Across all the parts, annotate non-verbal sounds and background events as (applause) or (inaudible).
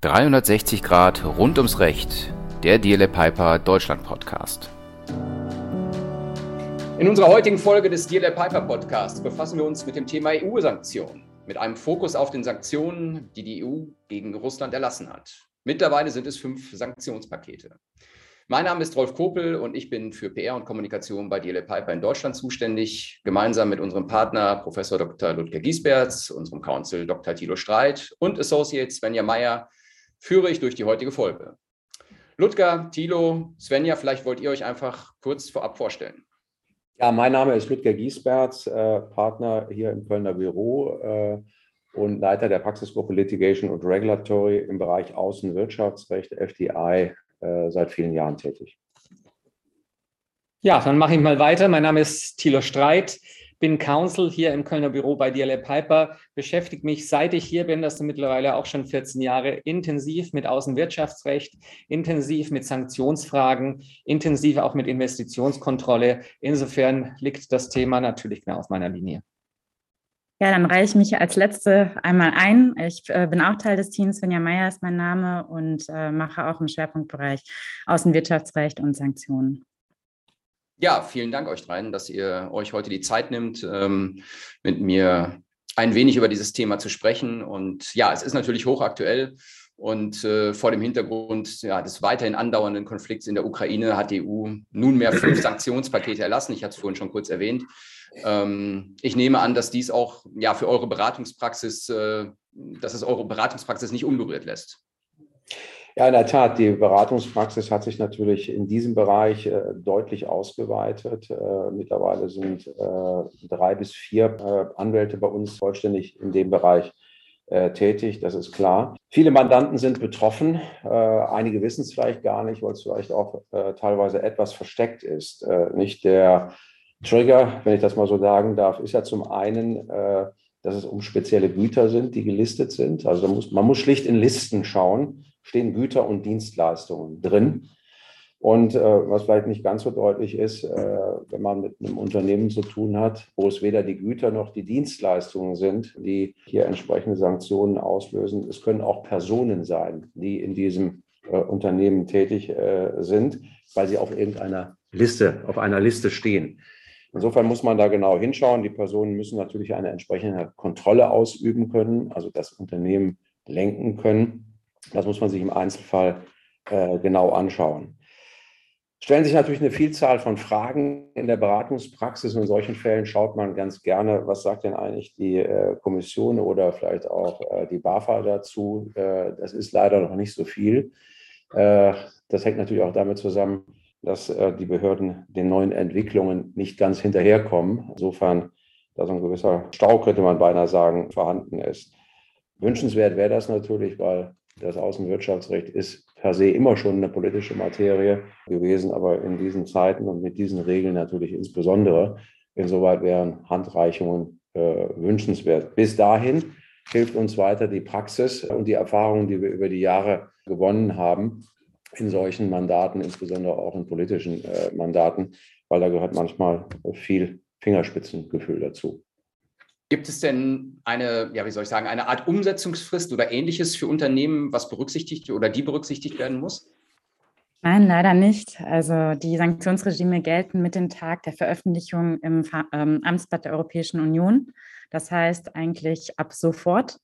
360 Grad rund ums Recht, der DLA Piper Deutschland Podcast. In unserer heutigen Folge des DLA Piper Podcasts befassen wir uns mit dem Thema EU-Sanktionen, mit einem Fokus auf den Sanktionen, die die EU gegen Russland erlassen hat. Mittlerweile sind es fünf Sanktionspakete. Mein Name ist Rolf Kopel und ich bin für PR und Kommunikation bei DLA Piper in Deutschland zuständig, gemeinsam mit unserem Partner Professor Dr. Ludger Giesberts, unserem Counsel Dr. Thilo Streit und Associate Svenja Meyer führe ich durch die heutige Folge. Ludger, Thilo, Svenja, vielleicht wollt ihr euch einfach kurz vorab vorstellen. Ja, mein Name ist Ludger Giesberts, äh, Partner hier im Kölner Büro äh, und Leiter der Praxisgruppe Litigation und Regulatory im Bereich Außenwirtschaftsrecht, FDI, äh, seit vielen Jahren tätig. Ja, dann mache ich mal weiter. Mein Name ist Thilo Streit bin Counsel hier im Kölner Büro bei DLA Piper, beschäftige mich, seit ich hier bin, das sind mittlerweile auch schon 14 Jahre, intensiv mit Außenwirtschaftsrecht, intensiv mit Sanktionsfragen, intensiv auch mit Investitionskontrolle. Insofern liegt das Thema natürlich genau auf meiner Linie. Ja, dann reiche ich mich als Letzte einmal ein. Ich äh, bin auch Teil des Teams. Svenja Meyer ist mein Name und äh, mache auch im Schwerpunktbereich Außenwirtschaftsrecht und Sanktionen. Ja, vielen Dank euch dreien, dass ihr euch heute die Zeit nimmt, ähm, mit mir ein wenig über dieses Thema zu sprechen. Und ja, es ist natürlich hochaktuell. Und äh, vor dem Hintergrund ja, des weiterhin andauernden Konflikts in der Ukraine hat die EU nunmehr fünf (clears throat) Sanktionspakete erlassen. Ich hatte es vorhin schon kurz erwähnt. Ähm, ich nehme an, dass dies auch ja, für eure Beratungspraxis, äh, dass es eure Beratungspraxis nicht unberührt lässt. Ja, in der Tat, die Beratungspraxis hat sich natürlich in diesem Bereich äh, deutlich ausgeweitet. Äh, mittlerweile sind äh, drei bis vier äh, Anwälte bei uns vollständig in dem Bereich äh, tätig, das ist klar. Viele Mandanten sind betroffen. Äh, einige wissen es vielleicht gar nicht, weil es vielleicht auch teilweise etwas versteckt ist. nicht der Trigger, wenn ich das mal so sagen darf, ist ja zum einen dass es um spezielle Güter sind, die gelistet sind. Also muss, man muss schlicht in Listen schauen, stehen Güter und Dienstleistungen drin. Und äh, was vielleicht nicht ganz so deutlich ist, äh, wenn man mit einem Unternehmen zu tun hat, wo es weder die Güter noch die Dienstleistungen sind, die hier entsprechende Sanktionen auslösen. Es können auch Personen sein, die in diesem äh, Unternehmen tätig äh, sind, weil sie auf irgendeiner Liste, auf einer Liste stehen. Insofern muss man da genau hinschauen. Die Personen müssen natürlich eine entsprechende Kontrolle ausüben können, also das Unternehmen lenken können. Das muss man sich im Einzelfall äh, genau anschauen. Stellen sich natürlich eine Vielzahl von Fragen in der Beratungspraxis in solchen Fällen schaut man ganz gerne, was sagt denn eigentlich die äh, Kommission oder vielleicht auch äh, die BAFA dazu. Das ist leider noch nicht so viel. Das hängt natürlich auch damit zusammen, dass die Behörden den neuen Entwicklungen nicht ganz hinterherkommen. Insofern, da so ein gewisser Stau, könnte man beinahe sagen, vorhanden ist. Wünschenswert wäre das natürlich, weil das Außenwirtschaftsrecht ist per se immer schon eine politische Materie gewesen, aber in diesen Zeiten und mit diesen Regeln natürlich insbesondere. Insoweit wären Handreichungen äh, wünschenswert. Bis dahin hilft uns weiter die Praxis und die Erfahrungen, die wir über die Jahre gewonnen haben in solchen Mandaten, insbesondere auch in politischen äh, Mandaten, weil da gehört manchmal viel Fingerspitzengefühl dazu. Gibt es denn eine, ja, wie soll ich sagen, eine Art Umsetzungsfrist oder ähnliches für Unternehmen, was berücksichtigt oder die berücksichtigt werden muss? Nein, leider nicht. Also die Sanktionsregime gelten mit dem Tag der Veröffentlichung im ähm, Amtsblatt der Europäischen Union. Das heißt eigentlich ab sofort.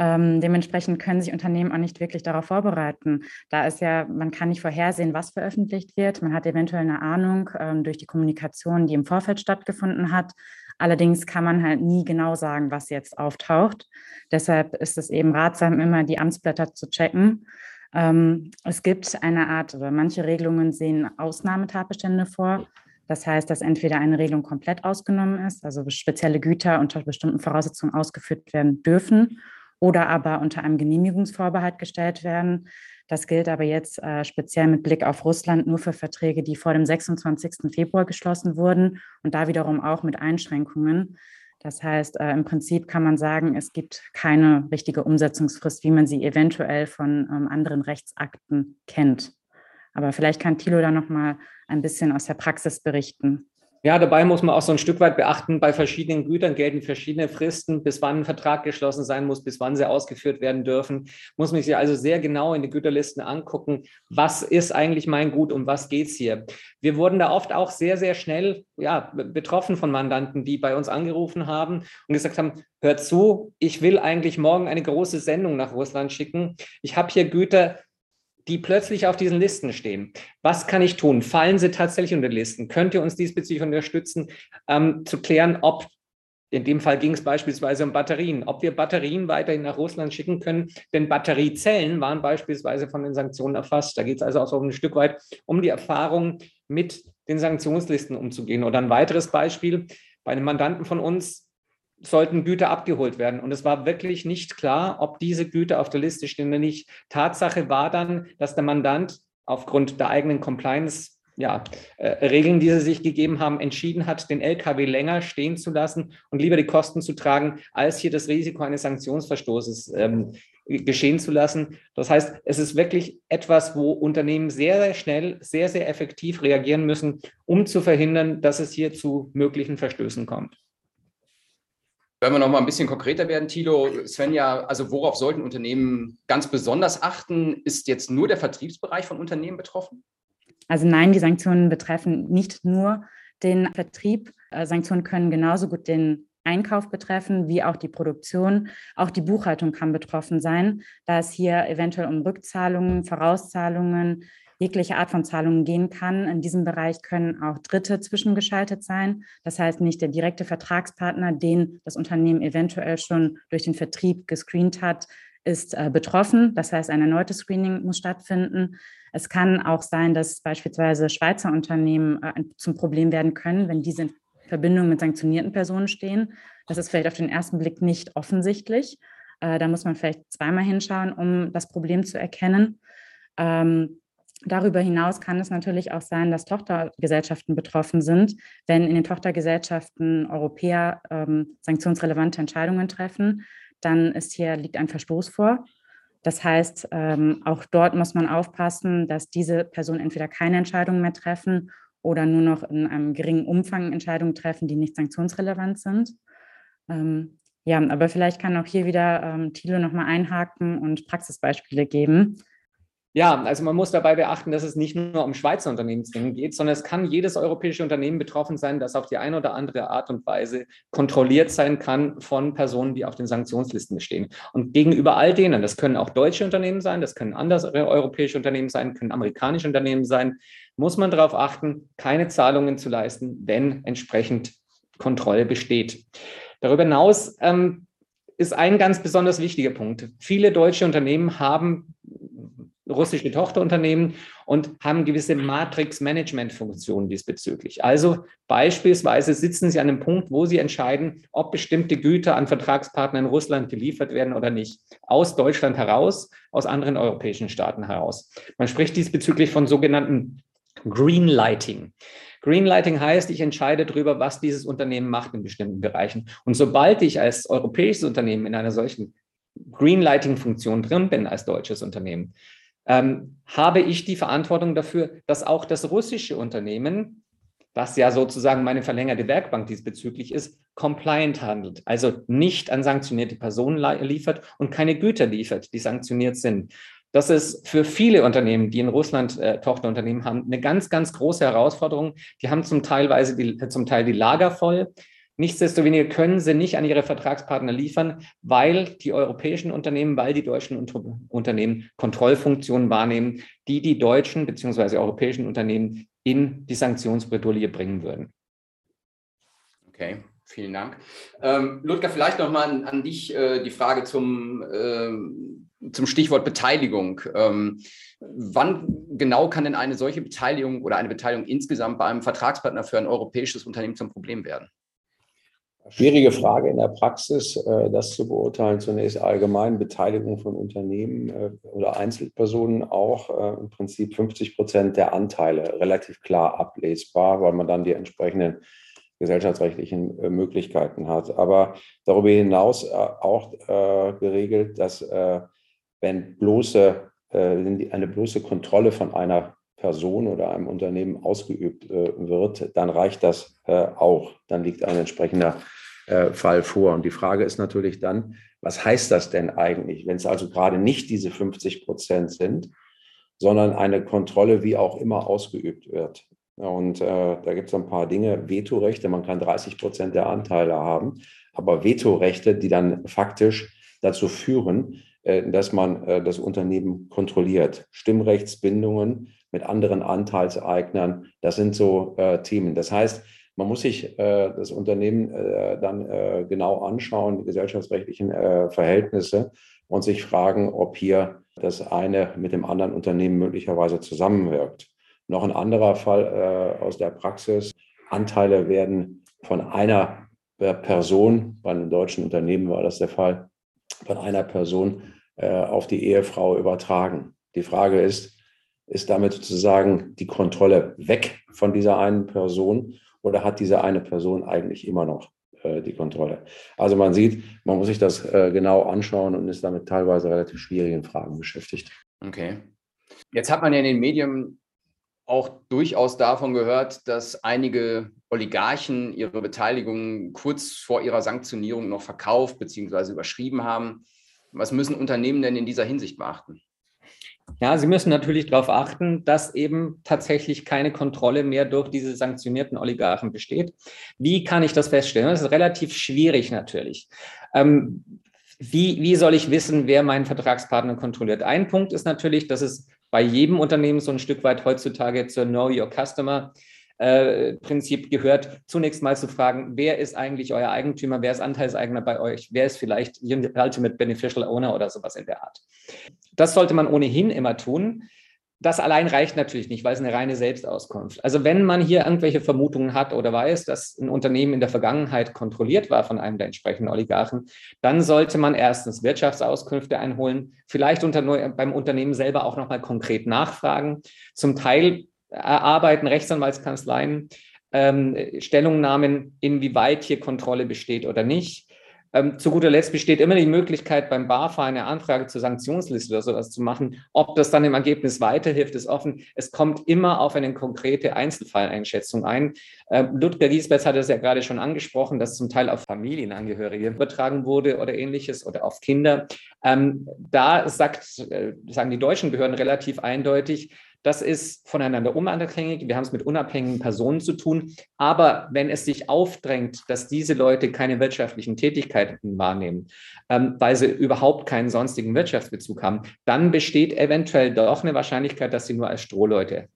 Ähm, dementsprechend können sich Unternehmen auch nicht wirklich darauf vorbereiten. Da ist ja, man kann nicht vorhersehen, was veröffentlicht wird. Man hat eventuell eine Ahnung ähm, durch die Kommunikation, die im Vorfeld stattgefunden hat. Allerdings kann man halt nie genau sagen, was jetzt auftaucht. Deshalb ist es eben ratsam, immer die Amtsblätter zu checken. Ähm, es gibt eine Art, oder manche Regelungen sehen Ausnahmetatbestände vor. Das heißt, dass entweder eine Regelung komplett ausgenommen ist, also spezielle Güter unter bestimmten Voraussetzungen ausgeführt werden dürfen oder aber unter einem Genehmigungsvorbehalt gestellt werden. Das gilt aber jetzt äh, speziell mit Blick auf Russland nur für Verträge, die vor dem 26. Februar geschlossen wurden und da wiederum auch mit Einschränkungen. Das heißt, äh, im Prinzip kann man sagen, es gibt keine richtige Umsetzungsfrist, wie man sie eventuell von ähm, anderen Rechtsakten kennt. Aber vielleicht kann Thilo da noch mal ein bisschen aus der Praxis berichten. Ja, dabei muss man auch so ein Stück weit beachten, bei verschiedenen Gütern gelten verschiedene Fristen, bis wann ein Vertrag geschlossen sein muss, bis wann sie ausgeführt werden dürfen. Muss man sich also sehr genau in die Güterlisten angucken, was ist eigentlich mein Gut, um was geht es hier. Wir wurden da oft auch sehr, sehr schnell ja, betroffen von Mandanten, die bei uns angerufen haben und gesagt haben, hört zu, ich will eigentlich morgen eine große Sendung nach Russland schicken. Ich habe hier Güter, die plötzlich auf diesen Listen stehen. Was kann ich tun? Fallen sie tatsächlich unter Listen? Könnt ihr uns diesbezüglich unterstützen, ähm, zu klären, ob in dem Fall ging es beispielsweise um Batterien, ob wir Batterien weiterhin nach Russland schicken können, denn Batteriezellen waren beispielsweise von den Sanktionen erfasst. Da geht es also auch so ein Stück weit um die Erfahrung, mit den Sanktionslisten umzugehen. Oder ein weiteres Beispiel, bei einem Mandanten von uns sollten Güter abgeholt werden. Und es war wirklich nicht klar, ob diese Güter auf der Liste stehen oder nicht. Tatsache war dann, dass der Mandant aufgrund der eigenen Compliance ja, äh, Regeln, die sie sich gegeben haben, entschieden hat, den LKW länger stehen zu lassen und lieber die Kosten zu tragen, als hier das Risiko eines Sanktionsverstoßes ähm, geschehen zu lassen. Das heißt, es ist wirklich etwas, wo Unternehmen sehr, sehr schnell, sehr, sehr effektiv reagieren müssen, um zu verhindern, dass es hier zu möglichen Verstößen kommt. Wenn wir noch mal ein bisschen konkreter werden, Thilo, Svenja, also worauf sollten Unternehmen ganz besonders achten? Ist jetzt nur der Vertriebsbereich von Unternehmen betroffen? Also nein, die Sanktionen betreffen nicht nur den Vertrieb. Äh, Sanktionen können genauso gut den Einkauf betreffen, wie auch die Produktion. Auch die Buchhaltung kann betroffen sein, da es hier eventuell um Rückzahlungen, Vorauszahlungen, jegliche Art von Zahlungen gehen kann. In diesem Bereich können auch Dritte zwischengeschaltet sein. Das heißt nicht der direkte Vertragspartner, den das Unternehmen eventuell schon durch den Vertrieb gescreent hat, ist äh, betroffen. Das heißt, ein erneutes Screening muss stattfinden. Es kann auch sein, dass beispielsweise Schweizer Unternehmen äh, zum Problem werden können, wenn diese in Verbindung mit sanktionierten Personen stehen. Das ist vielleicht auf den ersten Blick nicht offensichtlich. Äh, da muss man vielleicht zweimal hinschauen, um das Problem zu erkennen. Ähm, Darüber hinaus kann es natürlich auch sein, dass Tochtergesellschaften betroffen sind, wenn in den Tochtergesellschaften Europäer ähm, sanktionsrelevante Entscheidungen treffen, dann ist hier liegt ein Verstoß vor. Das heißt, ähm, auch dort muss man aufpassen, dass diese Personen entweder keine Entscheidungen mehr treffen oder nur noch in einem geringen Umfang Entscheidungen treffen, die nicht sanktionsrelevant sind. Ähm, ja, aber vielleicht kann auch hier wieder ähm, Thilo nochmal einhaken und Praxisbeispiele geben. Ja, also man muss dabei beachten, dass es nicht nur um Schweizer Unternehmensdingen geht, sondern es kann jedes europäische Unternehmen betroffen sein, das auf die eine oder andere Art und Weise kontrolliert sein kann von Personen, die auf den Sanktionslisten stehen. Und gegenüber all denen, das können auch deutsche Unternehmen sein, das können andere europäische Unternehmen sein, können amerikanische Unternehmen sein, muss man darauf achten, keine Zahlungen zu leisten, wenn entsprechend Kontrolle besteht. Darüber hinaus ähm, ist ein ganz besonders wichtiger Punkt. Viele deutsche Unternehmen haben russische Tochterunternehmen und haben gewisse Matrix-Management-Funktionen diesbezüglich. Also beispielsweise sitzen sie an einem Punkt, wo sie entscheiden, ob bestimmte Güter an Vertragspartner in Russland geliefert werden oder nicht. Aus Deutschland heraus, aus anderen europäischen Staaten heraus. Man spricht diesbezüglich von sogenannten Greenlighting. Greenlighting heißt, ich entscheide darüber, was dieses Unternehmen macht in bestimmten Bereichen. Und sobald ich als europäisches Unternehmen in einer solchen Greenlighting-Funktion drin bin als deutsches Unternehmen, ähm, habe ich die Verantwortung dafür, dass auch das russische Unternehmen, was ja sozusagen meine verlängerte Werkbank diesbezüglich ist, compliant handelt, also nicht an sanktionierte Personen liefert und keine Güter liefert, die sanktioniert sind. Das ist für viele Unternehmen, die in Russland äh, Tochterunternehmen haben, eine ganz, ganz große Herausforderung. Die haben zum, teilweise die, zum Teil die Lager voll. Nichtsdestoweniger können sie nicht an ihre Vertragspartner liefern, weil die europäischen Unternehmen, weil die deutschen Unternehmen Kontrollfunktionen wahrnehmen, die die deutschen bzw. europäischen Unternehmen in die Sanktionsbredouille bringen würden. Okay, vielen Dank. Ähm, Ludger, vielleicht nochmal an, dich äh, die Frage zum, ähm, zum Stichwort Beteiligung. Ähm, wann genau kann denn eine solche Beteiligung oder eine Beteiligung insgesamt bei einem Vertragspartner für ein europäisches Unternehmen zum Problem werden? Schwierige Frage in der Praxis, äh, das zu beurteilen. Zunächst allgemein Beteiligung von Unternehmen äh, oder Einzelpersonen auch äh, im Prinzip 50 Prozent der Anteile relativ klar ablesbar, weil man dann die entsprechenden gesellschaftsrechtlichen Möglichkeiten hat. Aber darüber hinaus auch geregelt, dass wenn bloße, eine bloße Kontrolle von einer Person oder einem Unternehmen ausgeübt äh, wird, dann reicht das äh, auch. Dann liegt ein entsprechender äh, Fall vor. Und die Frage ist natürlich dann, was heißt das denn eigentlich, wenn es also gerade nicht diese 50 Prozent sind, sondern eine Kontrolle wie auch immer ausgeübt wird? Und äh, da gibt es ein paar Dinge, Vetorechte, man kann 30 Prozent der Anteile haben, aber Vetorechte, die dann faktisch dazu führen, äh, dass man äh, das Unternehmen kontrolliert. Stimmrechtsbindungen mit anderen Anteilseignern, das sind so äh, Themen. Das heißt, man muss sich das Unternehmen dann genau anschauen, die gesellschaftsrechtlichen Verhältnisse und sich fragen, ob hier das eine mit dem anderen Unternehmen möglicherweise zusammenwirkt. Noch ein anderer Fall aus der Praxis. Anteile werden von einer Person, bei einem deutschen Unternehmen war das der Fall, von einer Person äh, auf die Ehefrau übertragen. Die Frage ist, ist damit sozusagen die Kontrolle weg von dieser einen Person oder hat diese eine Person eigentlich immer noch äh, die Kontrolle? Also man sieht, man muss sich das äh, genau anschauen und ist damit teilweise relativ schwierigen Fragen beschäftigt. Okay. Jetzt hat man ja in den Medien auch durchaus davon gehört, dass einige Oligarchen ihre Beteiligung kurz vor ihrer Sanktionierung noch verkauft bzw. überschrieben haben. Was müssen Unternehmen denn in dieser Hinsicht beachten? Ja, sie müssen natürlich darauf achten, dass eben tatsächlich keine Kontrolle mehr durch diese sanktionierten Oligarchen besteht. Wie kann ich das feststellen? Das ist relativ schwierig natürlich. Ähm, wie, wie soll ich wissen, wer meinen Vertragspartner kontrolliert? Ein Punkt ist natürlich, dass es bei jedem Unternehmen so ein Stück weit heutzutage zur Know Your Customer äh, Prinzip gehört, zunächst mal zu fragen, wer ist eigentlich euer Eigentümer, wer ist Anteilseigner bei euch, wer ist vielleicht Ultimate Beneficial Owner oder sowas in der Art. Das sollte man ohnehin immer tun. Das allein reicht natürlich nicht, weil es eine reine Selbstauskunft. Also wenn man hier irgendwelche Vermutungen hat oder weiß, dass ein Unternehmen in der Vergangenheit kontrolliert war von einem der entsprechenden Oligarchen, dann sollte man erstens Wirtschaftsauskünfte einholen, vielleicht unter, beim Unternehmen selber auch nochmal konkret nachfragen. Zum Teil erarbeiten Rechtsanwaltskanzleien ähm, Stellungnahmen, inwieweit hier Kontrolle besteht oder nicht. Ähm, zu guter Letzt besteht immer die Möglichkeit, beim BAFA eine Anfrage zur Sanktionsliste oder sowas zu machen. Ob das dann im Ergebnis weiterhilft, ist offen. Es kommt immer auf eine konkrete Einzelfalleinschätzung ein. Ähm, Ludger Giesbert hat es ja gerade schon angesprochen, dass zum Teil auf Familienangehörige übertragen wurde oder ähnliches oder auf Kinder. Ähm, da sagt, äh, sagen die deutschen Behörden relativ eindeutig, das ist voneinander unabhängig. Wir haben es mit unabhängigen Personen zu tun. Aber wenn es sich aufdrängt, dass diese Leute keine wirtschaftlichen Tätigkeiten wahrnehmen, ähm, weil sie überhaupt keinen sonstigen Wirtschaftsbezug haben, dann besteht eventuell doch eine Wahrscheinlichkeit, dass sie nur als Strohleute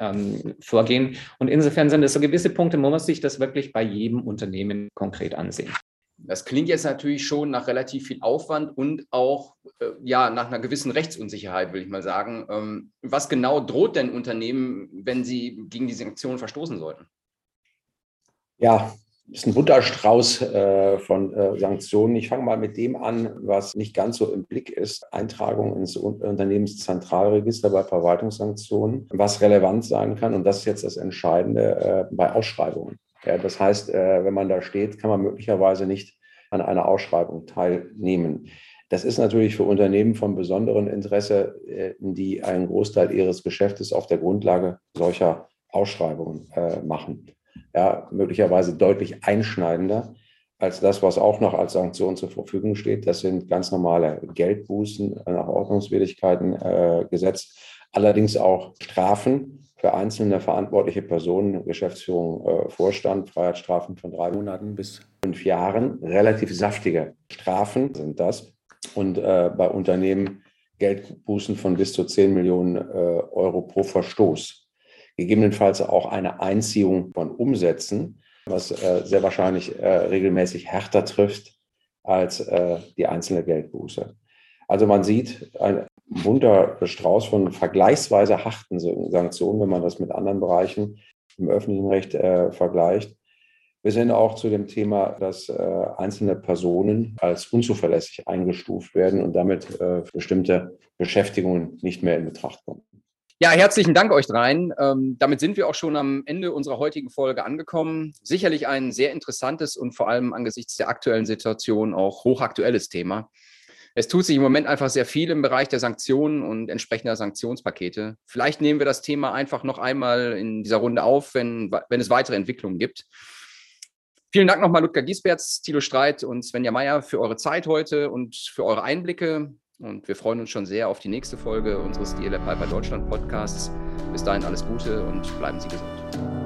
ähm, vorgehen. Und insofern sind es so gewisse Punkte, man muss sich das wirklich bei jedem Unternehmen konkret ansehen. Das klingt jetzt natürlich schon nach relativ viel Aufwand und auch äh, ja, nach einer gewissen Rechtsunsicherheit, will ich mal sagen. Ähm, was genau droht denn Unternehmen, wenn sie gegen die Sanktionen verstoßen sollten? Ja, ist ein bunter Strauß äh, von äh, Sanktionen. Ich fange mal mit dem an, was nicht ganz so im Blick ist. Eintragung ins Unternehmenszentralregister bei Verwaltungssanktionen, was relevant sein kann. Und das ist jetzt das Entscheidende äh, bei Ausschreibungen. Ja, das heißt, äh, wenn man da steht, kann man möglicherweise nicht an einer Ausschreibung teilnehmen. Das ist natürlich für Unternehmen von besonderem Interesse, äh, die einen Großteil ihres Geschäftes auf der Grundlage solcher Ausschreibungen äh, machen. Ja, möglicherweise deutlich einschneidender als das, was auch noch als Sanktion zur Verfügung steht. Das sind ganz normale Geldbußen nach Ordnungswidrigkeiten gesetzt, allerdings auch Strafen für einzelne verantwortliche Personen, Geschäftsführung, äh, Vorstand, Freiheitsstrafen von drei Monaten bis fünf Jahren. Relativ saftige Strafen sind das. Und äh, bei Unternehmen Geldbußen von bis zu 10 Millionen äh, Euro pro Verstoß. Gegebenenfalls auch eine Einziehung von Umsätzen, was äh, sehr wahrscheinlich äh, regelmäßig härter trifft als äh, die einzelne Geldbuße. Also man sieht, ein, bunter Strauß von vergleichsweise harten Sanktionen, wenn man das mit anderen Bereichen im öffentlichen Recht äh, vergleicht. Wir sind auch zu dem Thema, dass äh, einzelne Personen als unzuverlässig eingestuft werden und damit äh, bestimmte Beschäftigungen nicht mehr in Betracht kommen. Ja, herzlichen Dank euch dreien. Ähm, damit sind wir auch schon am Ende unserer heutigen Folge angekommen. Sicherlich ein sehr interessantes und vor allem angesichts der aktuellen Situation auch hochaktuelles Thema. Es tut sich im Moment einfach sehr viel im Bereich der Sanktionen und entsprechender Sanktionspakete. Vielleicht nehmen wir das Thema einfach noch einmal in dieser Runde auf, wenn, wenn es weitere Entwicklungen gibt. Vielen Dank nochmal, Ludger Giesberts, Thilo Streit und Svenja Meyer für eure Zeit heute und für eure Einblicke. Und wir freuen uns schon sehr auf die nächste Folge unseres DLR Piper Deutschland Podcasts. Bis dahin alles Gute und bleiben Sie gesund.